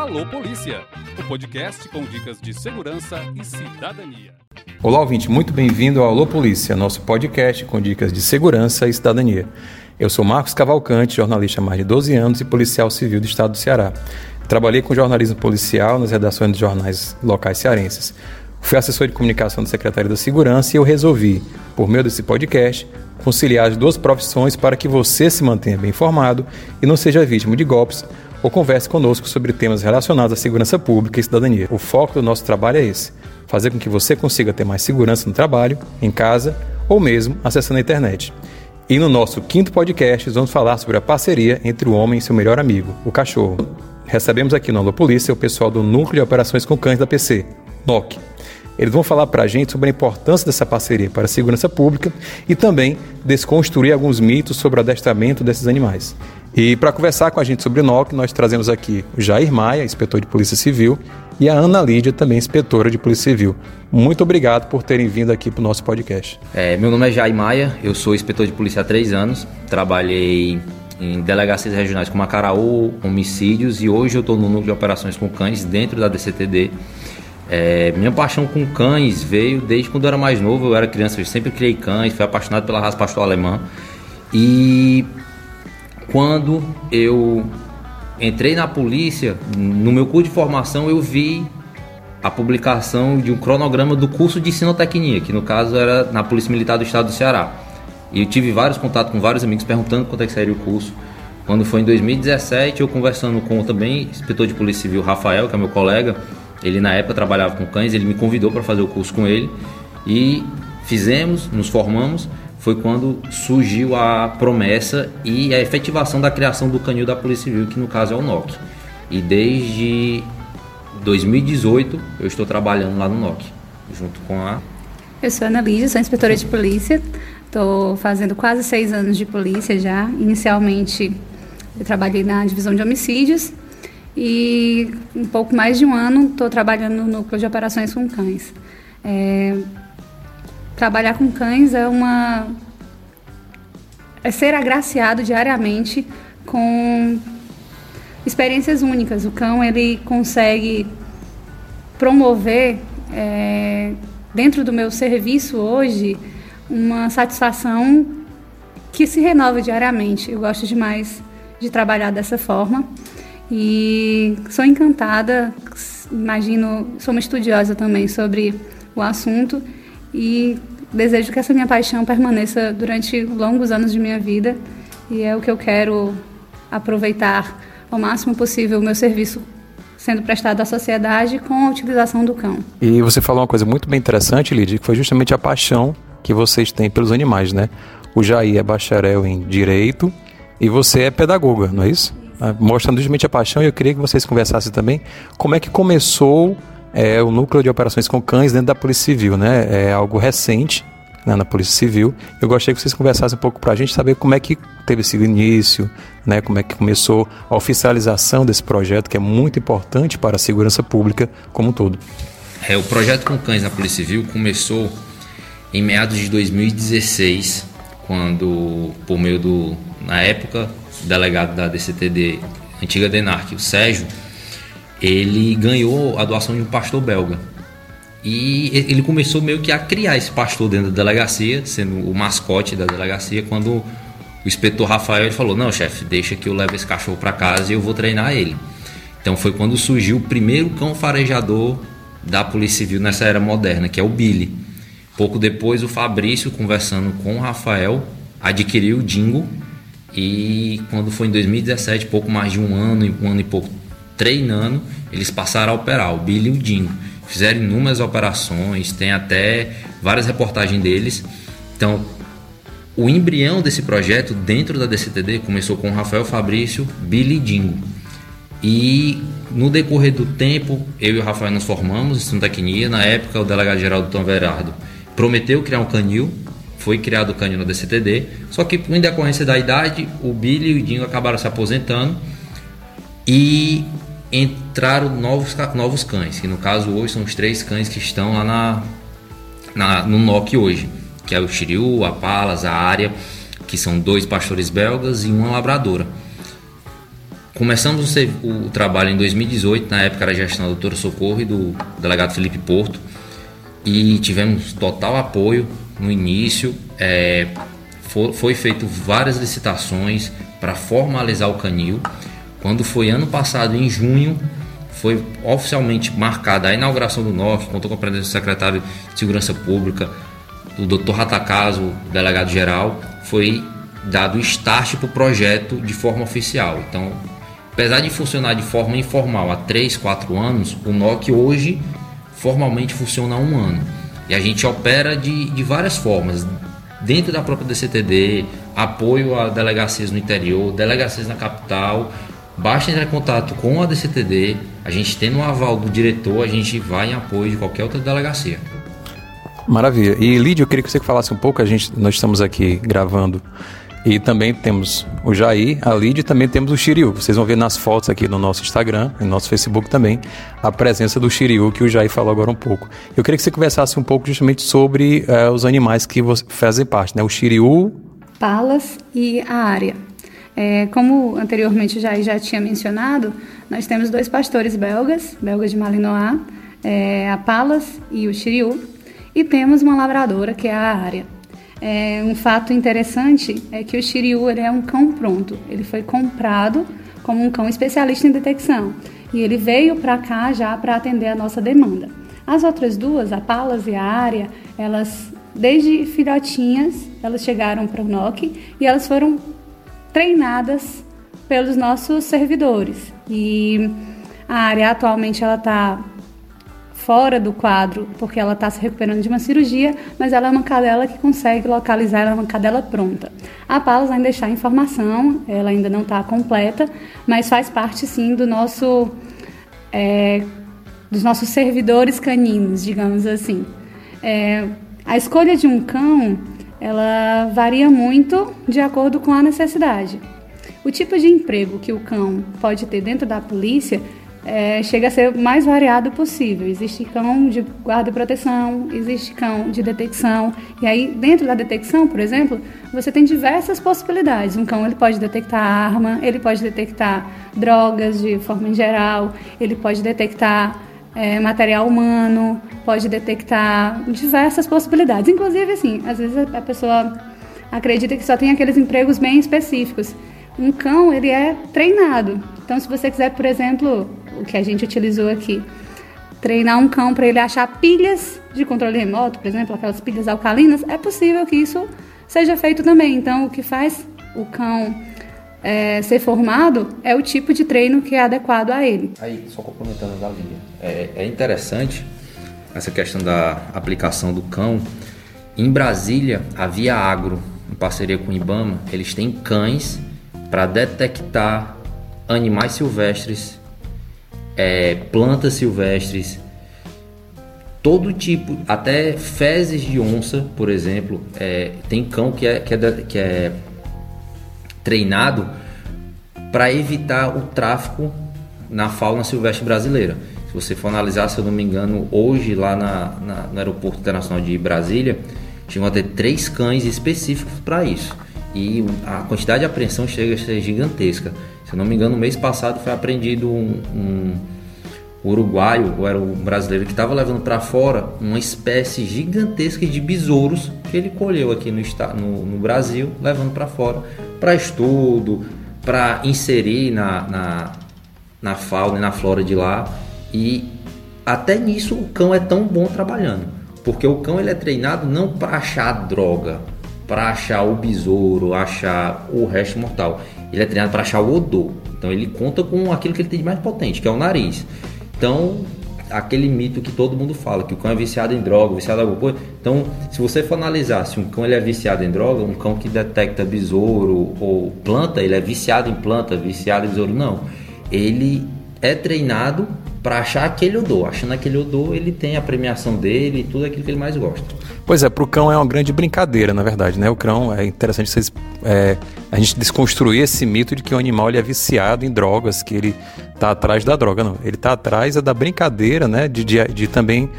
Alô Polícia, o podcast com dicas de segurança e cidadania. Olá, ouvinte, muito bem-vindo ao Alô Polícia, nosso podcast com dicas de segurança e cidadania. Eu sou Marcos Cavalcante, jornalista há mais de 12 anos e policial civil do estado do Ceará. Trabalhei com jornalismo policial nas redações de jornais locais cearenses. Fui assessor de comunicação do Secretário da Segurança e eu resolvi, por meio desse podcast, conciliar as duas profissões para que você se mantenha bem informado e não seja vítima de golpes ou converse conosco sobre temas relacionados à segurança pública e cidadania. O foco do nosso trabalho é esse: fazer com que você consiga ter mais segurança no trabalho, em casa ou mesmo acessando a internet. E no nosso quinto podcast, vamos falar sobre a parceria entre o homem e seu melhor amigo, o cachorro. Recebemos aqui no Alô Polícia o pessoal do Núcleo de Operações com Cães da PC, NOC. Eles vão falar para a gente sobre a importância dessa parceria para a segurança pública e também desconstruir alguns mitos sobre o adestramento desses animais. E para conversar com a gente sobre o NOC, nós trazemos aqui o Jair Maia, inspetor de Polícia Civil, e a Ana Lídia, também inspetora de Polícia Civil. Muito obrigado por terem vindo aqui para o nosso podcast. É, meu nome é Jair Maia, eu sou inspetor de polícia há três anos, trabalhei em delegacias regionais como Acaraú, homicídios, e hoje eu estou no núcleo de operações com cães dentro da DCTD. É, minha paixão com cães veio desde quando eu era mais novo, eu era criança, eu sempre criei cães, fui apaixonado pela raça pastor alemã. E quando eu entrei na polícia, no meu curso de formação, eu vi a publicação de um cronograma do curso de sinotecnia, que no caso era na Polícia Militar do Estado do Ceará. E eu tive vários contatos com vários amigos perguntando quanto é que seria o curso. Quando foi em 2017, eu conversando com também inspetor de Polícia Civil Rafael, que é meu colega, ele na época trabalhava com cães, ele me convidou para fazer o curso com ele e fizemos, nos formamos foi quando surgiu a promessa e a efetivação da criação do canil da Polícia Civil, que no caso é o NOC. E desde 2018 eu estou trabalhando lá no NOC, junto com a. Eu sou Ana Lídia, sou inspetora de polícia. Estou fazendo quase seis anos de polícia já. Inicialmente eu trabalhei na divisão de homicídios e um pouco mais de um ano estou trabalhando no núcleo de operações com cães. É, trabalhar com cães é uma é ser agraciado diariamente com experiências únicas. O cão ele consegue promover é, dentro do meu serviço hoje uma satisfação que se renova diariamente. Eu gosto demais de trabalhar dessa forma e sou encantada. Imagino, sou uma estudiosa também sobre o assunto e desejo que essa minha paixão permaneça durante longos anos de minha vida e é o que eu quero aproveitar ao máximo possível o meu serviço sendo prestado à sociedade com a utilização do cão. E você falou uma coisa muito bem interessante, Lidia, que foi justamente a paixão que vocês têm pelos animais, né? O Jair é bacharel em Direito e você é pedagoga, não é isso? Ah, mostrando justamente a paixão, e eu queria que vocês conversassem também como é que começou é o núcleo de operações com cães dentro da Polícia Civil, né? É algo recente né, na Polícia Civil. Eu gostaria que vocês conversassem um pouco para a gente saber como é que teve esse início, né? Como é que começou a oficialização desse projeto que é muito importante para a segurança pública como um todo. É, o projeto com cães na Polícia Civil começou em meados de 2016, quando por meio do na época delegado da DCTD, antiga Denarc, o Sérgio ele ganhou a doação de um pastor belga. E ele começou meio que a criar esse pastor dentro da delegacia, sendo o mascote da delegacia, quando o inspetor Rafael ele falou: Não, chefe, deixa que eu leve esse cachorro para casa e eu vou treinar ele. Então foi quando surgiu o primeiro cão farejador da Polícia Civil nessa era moderna, que é o Billy. Pouco depois, o Fabrício, conversando com o Rafael, adquiriu o Dingo. E quando foi em 2017, pouco mais de um ano, um ano e pouco treinando, eles passaram a operar, o Billy e o Dingo. Fizeram inúmeras operações, tem até várias reportagens deles. Então, o embrião desse projeto dentro da DCTD começou com Rafael Fabrício, Billy e Dingo. E no decorrer do tempo, eu e o Rafael nos formamos em Santa Quinia. Na época, o delegado-geral do Tom Verardo prometeu criar um canil. Foi criado o canil na DCTD. Só que, em decorrência da idade, o Billy e o Dingo acabaram se aposentando. E entraram novos, novos cães, que no caso hoje são os três cães que estão lá na, na no NOC hoje, que é o Shiryu, a Palas, a Área, que são dois pastores belgas e uma labradora. Começamos o, trabalho em 2018, na época era gestão da doutora Socorro e do delegado Felipe Porto, e tivemos total apoio no início. É, foi, foi feito várias licitações para formalizar o canil. Quando foi ano passado, em junho, foi oficialmente marcada a inauguração do NOC, contou com a presença do secretário de Segurança Pública, o Dr. Ratacaso, delegado geral, foi dado start para o projeto de forma oficial. Então, apesar de funcionar de forma informal há 3, 4 anos, o NOC hoje formalmente funciona há um ano. E a gente opera de, de várias formas, dentro da própria DCTD, apoio a delegacias no interior, delegacias na capital. Basta entrar em contato com a DCTD, a gente tendo o aval do diretor, a gente vai em apoio de qualquer outra delegacia. Maravilha. E Lídio, eu queria que você falasse um pouco, a gente, nós estamos aqui gravando e também temos o Jair, a Lídia e também temos o Shiryu. Vocês vão ver nas fotos aqui no nosso Instagram, no nosso Facebook também, a presença do Shiryu que o Jair falou agora um pouco. Eu queria que você conversasse um pouco justamente sobre uh, os animais que fazem parte, né? O Shiryu... Palas e a área. É, como anteriormente o Jair já tinha mencionado, nós temos dois pastores belgas, belgas de Malinois, é, a Palas e o Shiryu, e temos uma lavradora que é a área. É, um fato interessante é que o Shiryu é um cão pronto. Ele foi comprado como um cão especialista em detecção e ele veio para cá já para atender a nossa demanda. As outras duas, a Palas e a Área, elas desde filhotinhas elas chegaram para o NOC e elas foram treinadas pelos nossos servidores. E a área atualmente ela está fora do quadro porque ela está se recuperando de uma cirurgia, mas ela é uma cadela que consegue localizar, ela é uma cadela pronta. A Palas ainda está em formação, ela ainda não está completa, mas faz parte sim do nosso é, dos nossos servidores caninos, digamos assim. É, a escolha de um cão ela varia muito de acordo com a necessidade. O tipo de emprego que o cão pode ter dentro da polícia é, chega a ser o mais variado possível. Existe cão de guarda e proteção, existe cão de detecção. E aí, dentro da detecção, por exemplo, você tem diversas possibilidades. Um cão ele pode detectar arma, ele pode detectar drogas de forma em geral, ele pode detectar é, material humano, pode detectar diversas possibilidades. Inclusive, assim, às vezes a pessoa acredita que só tem aqueles empregos bem específicos. Um cão, ele é treinado. Então, se você quiser, por exemplo, o que a gente utilizou aqui. Treinar um cão para ele achar pilhas de controle remoto, por exemplo, aquelas pilhas alcalinas, é possível que isso seja feito também. Então, o que faz o cão é, ser formado é o tipo de treino que é adequado a ele. Aí, só complementando da linha, é, é interessante essa questão da aplicação do cão. Em Brasília, a Via Agro, em parceria com o IBAMA, eles têm cães para detectar animais silvestres é, plantas silvestres, todo tipo, até fezes de onça, por exemplo. É, tem cão que é, que é, que é treinado para evitar o tráfico na fauna silvestre brasileira. Se você for analisar, se eu não me engano, hoje lá na, na, no Aeroporto Internacional de Brasília, chegam a ter três cães específicos para isso. E a quantidade de apreensão chega a ser gigantesca. Se eu não me engano, no mês passado foi apreendido um, um uruguaio, ou era um brasileiro, que estava levando para fora uma espécie gigantesca de besouros que ele colheu aqui no, no, no Brasil, levando para fora para estudo, para inserir na, na, na fauna e na flora de lá. E até nisso o cão é tão bom trabalhando, porque o cão ele é treinado não para achar droga, para achar o besouro, achar o resto mortal. Ele é treinado para achar o odor. Então ele conta com aquilo que ele tem de mais potente, que é o nariz. Então, aquele mito que todo mundo fala, que o cão é viciado em droga, viciado em alguma coisa. Então, se você for analisar se um cão ele é viciado em droga, um cão que detecta besouro ou planta, ele é viciado em planta, viciado em besouro, não. Ele é treinado para achar aquele odor. Achando aquele odor, ele tem a premiação dele e tudo aquilo que ele mais gosta. Pois é, para o cão é uma grande brincadeira, na verdade, né? O cão é interessante vocês, é, a gente desconstruir esse mito de que o animal ele é viciado em drogas, que ele está atrás da droga, não. Ele está atrás é da brincadeira, né? De, de, de também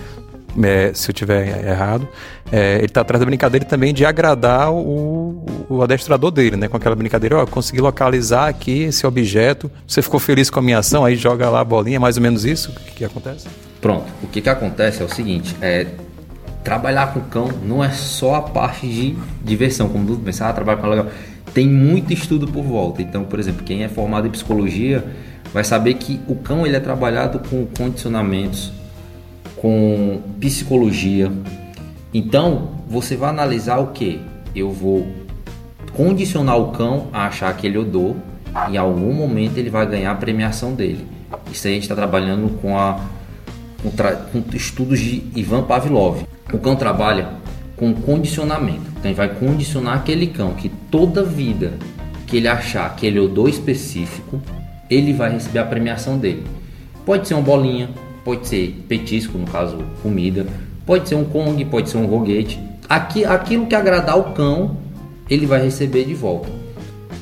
é, se eu tiver errado, é, ele está atrás da brincadeira também de agradar o, o adestrador dele, né? Com aquela brincadeira, ó, oh, consegui localizar aqui esse objeto, você ficou feliz com a minha ação, aí joga lá a bolinha, mais ou menos isso que, que acontece? Pronto, o que, que acontece é o seguinte, é, trabalhar com cão não é só a parte de diversão, como tu pensar, ah, trabalhar com legal. Tem muito estudo por volta. Então, por exemplo, quem é formado em psicologia vai saber que o cão ele é trabalhado com condicionamentos, com psicologia. Então, você vai analisar o que? Eu vou condicionar o cão a achar aquele odor e em algum momento ele vai ganhar a premiação dele. Isso aí a gente está trabalhando com, a, com, com estudos de Ivan Pavlov. O cão trabalha com condicionamento. Então ele vai condicionar aquele cão que toda vida que ele achar aquele odor específico, ele vai receber a premiação dele. Pode ser uma bolinha, pode ser petisco, no caso comida, pode ser um Kong, pode ser um roguete. Aqui, aquilo que agradar o cão, ele vai receber de volta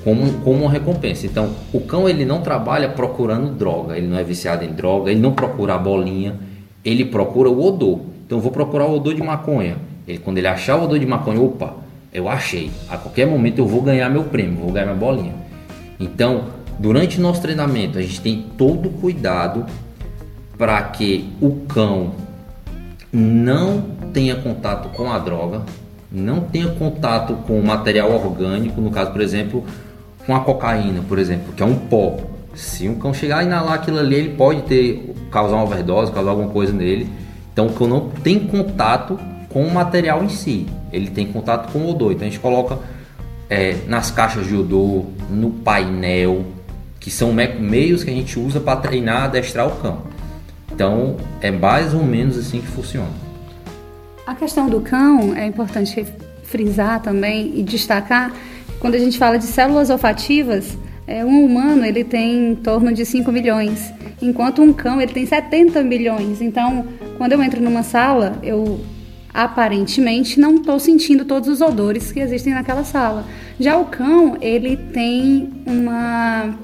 como, como uma recompensa. Então, o cão ele não trabalha procurando droga, ele não é viciado em droga, ele não procura a bolinha, ele procura o odor. Então, vou procurar o odor de maconha. Ele, quando ele achar o odor de maconha, opa, eu achei. A qualquer momento eu vou ganhar meu prêmio, vou ganhar minha bolinha. Então, durante o nosso treinamento, a gente tem todo o cuidado para que o cão não tenha contato com a droga, não tenha contato com material orgânico, no caso, por exemplo, com a cocaína, por exemplo, que é um pó. Se um cão chegar a inalar aquilo ali, ele pode ter causar uma overdose, causar alguma coisa nele. Então o cão não tem contato com o material em si, ele tem contato com o odor. Então a gente coloca é, nas caixas de odor, no painel, que são meios que a gente usa para treinar, adestrar o cão. Então, é mais ou menos assim que funciona. A questão do cão é importante frisar também e destacar quando a gente fala de células olfativas, é, um humano ele tem em torno de 5 milhões, enquanto um cão ele tem 70 milhões. Então, quando eu entro numa sala, eu aparentemente não estou sentindo todos os odores que existem naquela sala. Já o cão ele tem uma,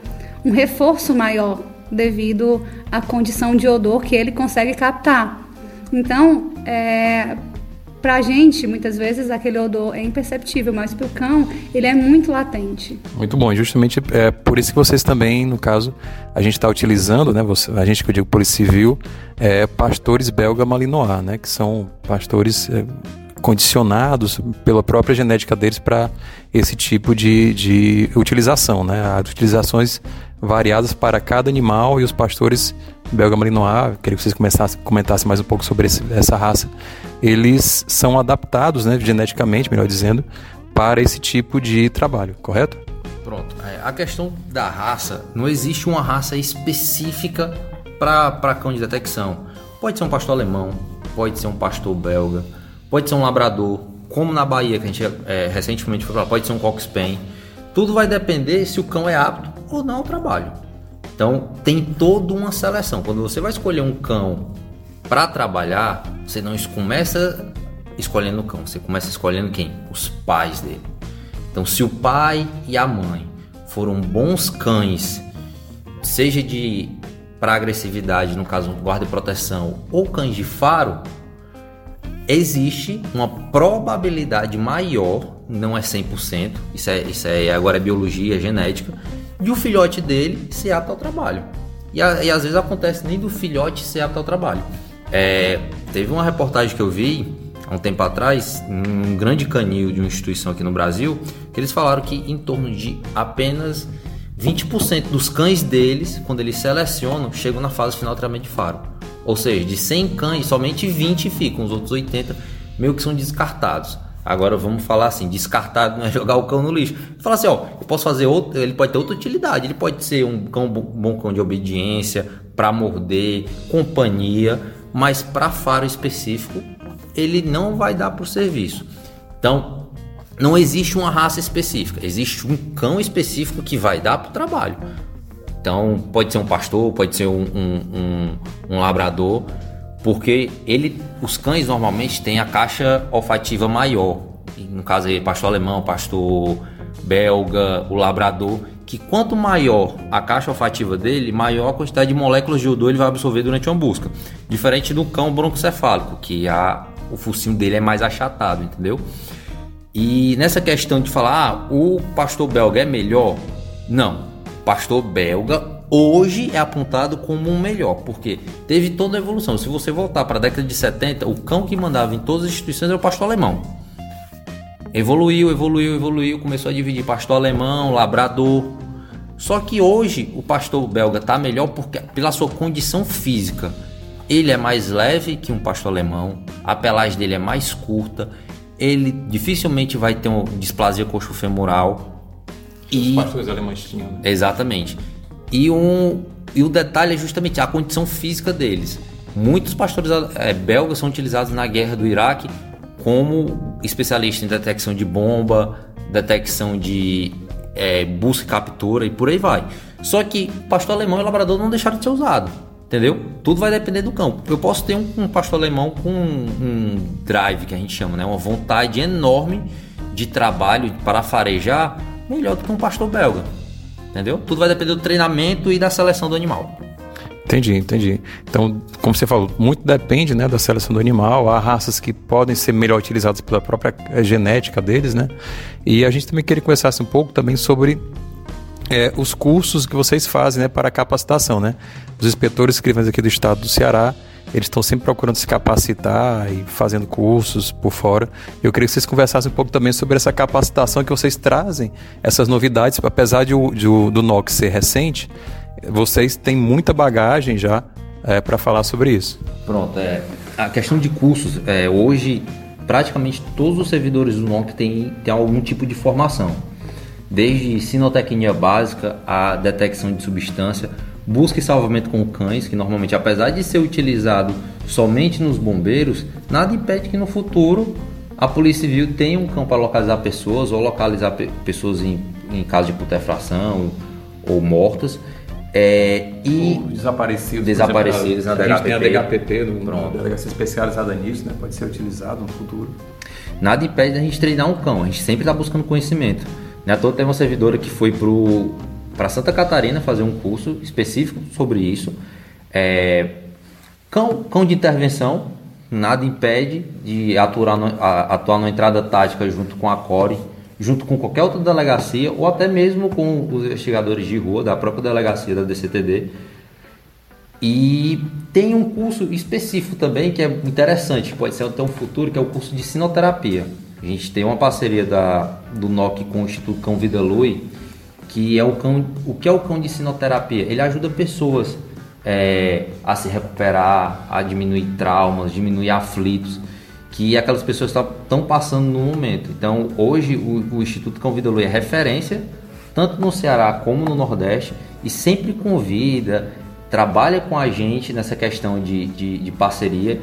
um reforço maior devido à condição de odor que ele consegue captar. Então, é, para a gente, muitas vezes, aquele odor é imperceptível, mas para o cão, ele é muito latente. Muito bom. Justamente é por isso que vocês também, no caso, a gente está utilizando, né, você, a gente que eu digo Polícia Civil, é, pastores belga malinois, né, que são pastores é, condicionados pela própria genética deles para esse tipo de, de utilização, né, as utilizações variadas para cada animal e os pastores belga malinois, queria que vocês começassem, comentassem mais um pouco sobre esse, essa raça, eles são adaptados, né, geneticamente, melhor dizendo, para esse tipo de trabalho, correto? Pronto. É, a questão da raça, não existe uma raça específica para cão de detecção. Pode ser um pastor alemão, pode ser um pastor belga, pode ser um labrador, como na Bahia, que a gente é, recentemente foi lá, pode ser um spaniel. Tudo vai depender se o cão é apto ou não ao trabalho. Então tem toda uma seleção. Quando você vai escolher um cão para trabalhar, você não começa escolhendo o cão, você começa escolhendo quem? Os pais dele. Então se o pai e a mãe foram bons cães, seja de para agressividade, no caso guarda e proteção, ou cães de faro, existe uma probabilidade maior, não é 100%, isso é, isso é agora é biologia, é genética, de o filhote dele ser apto ao trabalho. E, a, e às vezes acontece nem do filhote ser apto ao trabalho. É, teve uma reportagem que eu vi há um tempo atrás, um grande canil de uma instituição aqui no Brasil, que eles falaram que em torno de apenas 20% dos cães deles, quando eles selecionam, chegam na fase final do tratamento de faro. Ou seja, de 100 cães, somente 20 ficam, os outros 80 meio que são descartados. Agora vamos falar assim, descartado não é jogar o cão no lixo. Fala assim, ó, eu posso fazer outro, ele pode ter outra utilidade, ele pode ser um cão bom cão de obediência, para morder, companhia, mas para faro específico, ele não vai dar para o serviço. Então, não existe uma raça específica, existe um cão específico que vai dar para o trabalho. Então, pode ser um pastor, pode ser um, um, um, um labrador, porque ele, os cães normalmente têm a caixa olfativa maior. No caso aí, pastor alemão, pastor belga, o labrador, que quanto maior a caixa olfativa dele, maior a quantidade de moléculas de odor ele vai absorver durante uma busca. Diferente do cão broncocefálico, que a, o focinho dele é mais achatado, entendeu? E nessa questão de falar, ah, o pastor belga é melhor? Não. Pastor belga hoje é apontado como um melhor, porque teve toda a evolução. Se você voltar para a década de 70, o cão que mandava em todas as instituições era o pastor alemão. Evoluiu, evoluiu, evoluiu, começou a dividir pastor alemão, labrador. Só que hoje o pastor belga está melhor porque pela sua condição física. Ele é mais leve que um pastor alemão, a pelagem dele é mais curta, ele dificilmente vai ter uma displasia coxo-femoral. E... Os pastores alemães tinham. Né? Exatamente. E, um, e o detalhe é justamente a condição física deles. Muitos pastores é, belgas são utilizados na guerra do Iraque como especialistas em detecção de bomba, detecção de é, busca e captura e por aí vai. Só que pastor alemão e labrador não deixaram de ser usado. Entendeu? Tudo vai depender do campo. Eu posso ter um, um pastor alemão com um, um, drive, que a gente chama, né? uma vontade enorme de trabalho para farejar, melhor do que um pastor belga. Entendeu? Tudo vai depender do treinamento e da seleção do animal. Entendi, entendi. Então, como você falou, muito depende né, da seleção do animal. Há raças que podem ser melhor utilizadas pela própria eh, genética deles, né? E a gente também queria conversar um pouco também sobre é, os cursos que vocês fazem né, para capacitação, né? Os inspetores que aqui do estado do Ceará, eles estão sempre procurando se capacitar e fazendo cursos por fora. Eu queria que vocês conversassem um pouco também sobre essa capacitação que vocês trazem, essas novidades, apesar de, de do NOC ser recente, vocês têm muita bagagem já é, para falar sobre isso. Pronto, é, a questão de cursos, é, hoje praticamente todos os servidores do NOC têm, têm algum tipo de formação, desde sinotecnia básica a detecção de substância, busca e salvamento com cães, que normalmente, apesar de ser utilizado somente nos bombeiros, nada impede que no futuro a Polícia Civil tenha um cão para localizar pessoas ou localizar pe pessoas em, em caso de putrefração ou mortas. É, e ou desaparecidos, desaparecidos exemplo, na DHPP. A gente tem a DHPP, no, delegacia especializada nisso, né? pode ser utilizado no futuro. Nada impede da gente treinar um cão, a gente sempre está buscando conhecimento. Né? Toa tem uma servidora que foi para Santa Catarina fazer um curso específico sobre isso. É, cão, cão de intervenção, nada impede de atuar, no, a, atuar na entrada tática junto com a CORE junto com qualquer outra delegacia ou até mesmo com os investigadores de rua da própria delegacia da DCTD. E tem um curso específico também que é interessante, pode ser até um futuro, que é o curso de sinoterapia. A gente tem uma parceria da, do NOC com o Instituto Cão Vida Lui, que é o cão. O que é o cão de sinoterapia? Ele ajuda pessoas é, a se recuperar, a diminuir traumas, diminuir aflitos que aquelas pessoas estão passando no momento. Então, hoje, o, o Instituto Cão Vida é referência, tanto no Ceará como no Nordeste, e sempre convida, trabalha com a gente nessa questão de, de, de parceria,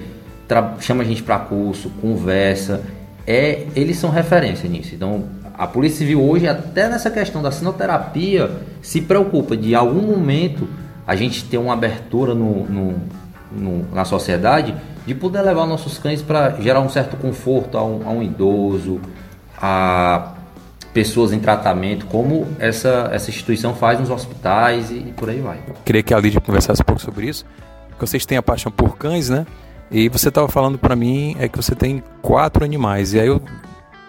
chama a gente para curso, conversa. É, eles são referência nisso. Então, a Polícia Civil hoje, até nessa questão da sinoterapia, se preocupa de algum momento a gente ter uma abertura no, no, no na sociedade de poder levar nossos cães para gerar um certo conforto a um, a um, idoso, a pessoas em tratamento, como essa, essa instituição faz nos hospitais e, e por aí vai. Queria que a Lídia conversasse um pouco sobre isso, porque vocês têm a paixão por cães, né? E você estava falando para mim é que você tem quatro animais, e aí eu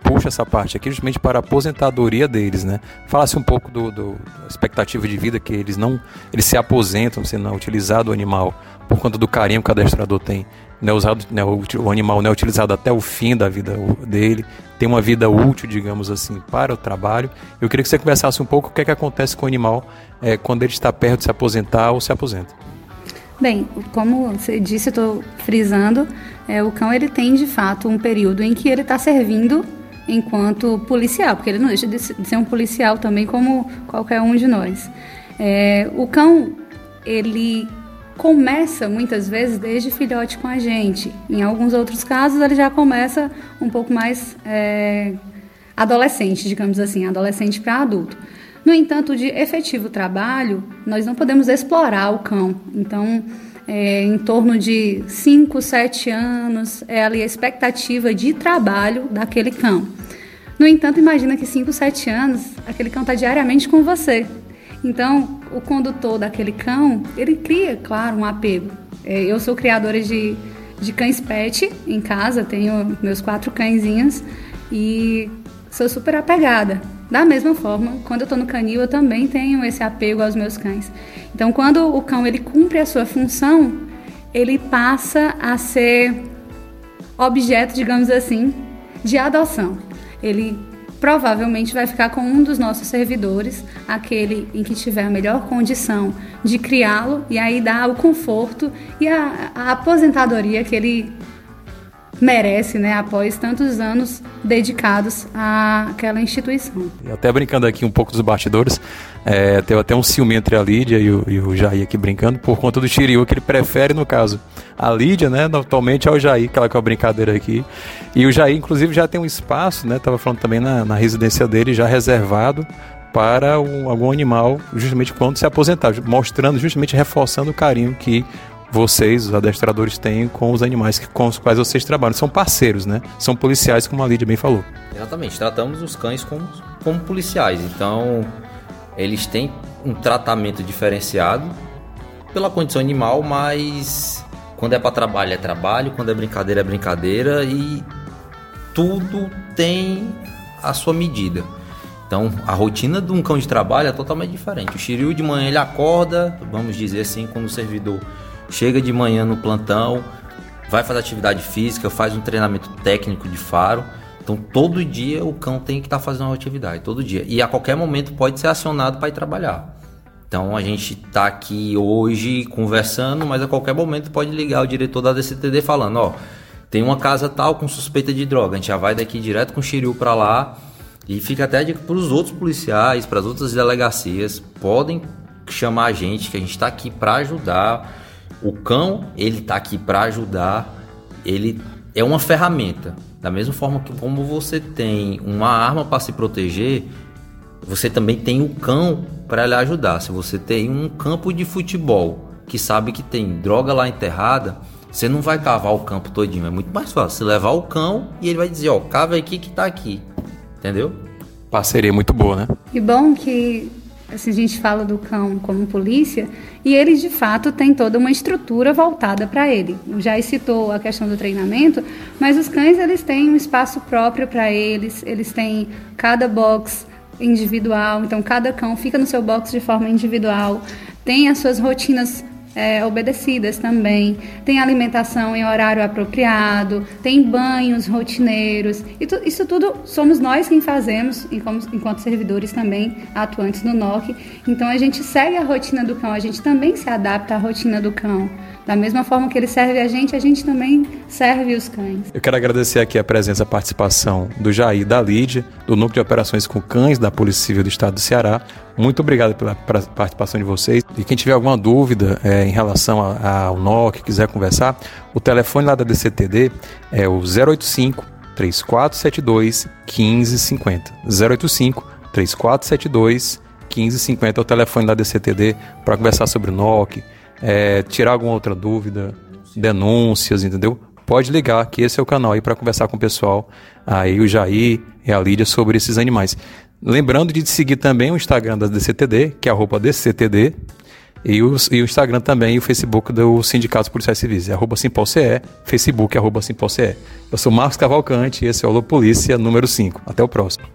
puxo essa parte aqui justamente para a aposentadoria deles, né? Falasse um pouco do, do da expectativa de vida que eles não eles se aposentam se não utilizar o animal por conta do carinho que o cadastrador tem não é usado, né, o, o, animal não é utilizado até o fim da vida dele, tem uma vida útil, digamos assim, para o trabalho. Eu queria que você conversasse um pouco o que é que acontece com o animal é, quando ele está perto de se aposentar ou se aposenta. Bem, como você disse, estou frisando, é, o cão ele tem de fato um período em que ele está servindo enquanto policial, porque ele não deixa de ser um policial também como qualquer um de nós. É, o cão ele começa muitas vezes desde filhote com a gente. Em alguns outros casos, ele já começa um pouco mais é, adolescente, digamos assim, adolescente para adulto. No entanto, de efetivo trabalho, nós não podemos explorar o cão. Então, é, em torno de 5, 7 anos é ali a expectativa de trabalho daquele cão. No entanto, imagina que 5, 7 anos, aquele cão está diariamente com você. Então, o condutor daquele cão, ele cria, claro, um apego. É, eu sou criadora de, de cães pet em casa, tenho meus quatro cãezinhos e sou super apegada. Da mesma forma, quando eu estou no canil, eu também tenho esse apego aos meus cães. Então, quando o cão ele cumpre a sua função, ele passa a ser objeto, digamos assim, de adoção. Ele provavelmente vai ficar com um dos nossos servidores, aquele em que tiver a melhor condição de criá-lo e aí dar o conforto e a, a aposentadoria que ele merece, né, após tantos anos dedicados àquela instituição. Até brincando aqui um pouco dos bastidores, é, teve até um ciúme entre a Lídia e o, e o Jair aqui brincando, por conta do Shiryu, que ele prefere, no caso, a Lídia, né, atualmente ao Jair, aquela que é a brincadeira aqui. E o Jair, inclusive, já tem um espaço, né, tava falando também na, na residência dele, já reservado para um, algum animal, justamente quando se aposentar, mostrando, justamente reforçando o carinho que vocês, os adestradores, têm com os animais que, com os quais vocês trabalham. São parceiros, né? São policiais, como a Lídia bem falou. Exatamente, tratamos os cães como, como policiais. Então, eles têm um tratamento diferenciado pela condição animal, mas quando é para trabalho é trabalho, quando é brincadeira é brincadeira e tudo tem a sua medida. Então, a rotina de um cão de trabalho é totalmente diferente. O Shiryu de manhã ele acorda, vamos dizer assim, quando o servidor chega de manhã no plantão, vai fazer atividade física, faz um treinamento técnico de faro. Então todo dia o cão tem que estar tá fazendo uma atividade, todo dia. E a qualquer momento pode ser acionado para ir trabalhar. Então a gente está aqui hoje conversando, mas a qualquer momento pode ligar o diretor da DCTD falando, ó, tem uma casa tal com suspeita de droga, a gente já vai daqui direto com o Xiriu para lá e fica até a dica para os outros policiais, para as outras delegacias, podem chamar a gente que a gente está aqui para ajudar o cão, ele tá aqui para ajudar, ele é uma ferramenta. Da mesma forma que como você tem uma arma para se proteger, você também tem o cão para lhe ajudar. Se você tem um campo de futebol que sabe que tem droga lá enterrada, você não vai cavar o campo todinho, é muito mais fácil. Você levar o cão e ele vai dizer, ó, cava aqui que tá aqui. Entendeu? Parceria muito boa, né? E bom que assim, a gente fala do cão como polícia, e ele de fato tem toda uma estrutura voltada para ele. Já citou a questão do treinamento, mas os cães eles têm um espaço próprio para eles, eles têm cada box individual, então cada cão fica no seu box de forma individual, tem as suas rotinas é, obedecidas também. Tem alimentação em horário apropriado, tem banhos rotineiros. E tu, isso tudo somos nós quem fazemos, enquanto servidores também atuantes no NOC. Então a gente segue a rotina do cão, a gente também se adapta à rotina do cão. Da mesma forma que ele serve a gente, a gente também serve os cães. Eu quero agradecer aqui a presença, a participação do Jair da Lídia, do Núcleo de Operações com Cães da Polícia Civil do Estado do Ceará. Muito obrigado pela participação de vocês. E quem tiver alguma dúvida é, em relação ao NOC, quiser conversar, o telefone lá da DCTD é o 085 3472 1550. 085 3472 1550 é o telefone da DCTD para conversar sobre o NOC, é, tirar alguma outra dúvida, denúncias, entendeu? Pode ligar, que esse é o canal aí para conversar com o pessoal, aí o Jair e a Lídia sobre esses animais. Lembrando de seguir também o Instagram da DCTD, que é arroba DCTD, e o, e o Instagram também e o Facebook do Sindicato Policiais Civis, é arroba SimpolCE, Facebook é arroba SimpolCE. Eu sou Marcos Cavalcante e esse é o Polícia número 5. Até o próximo.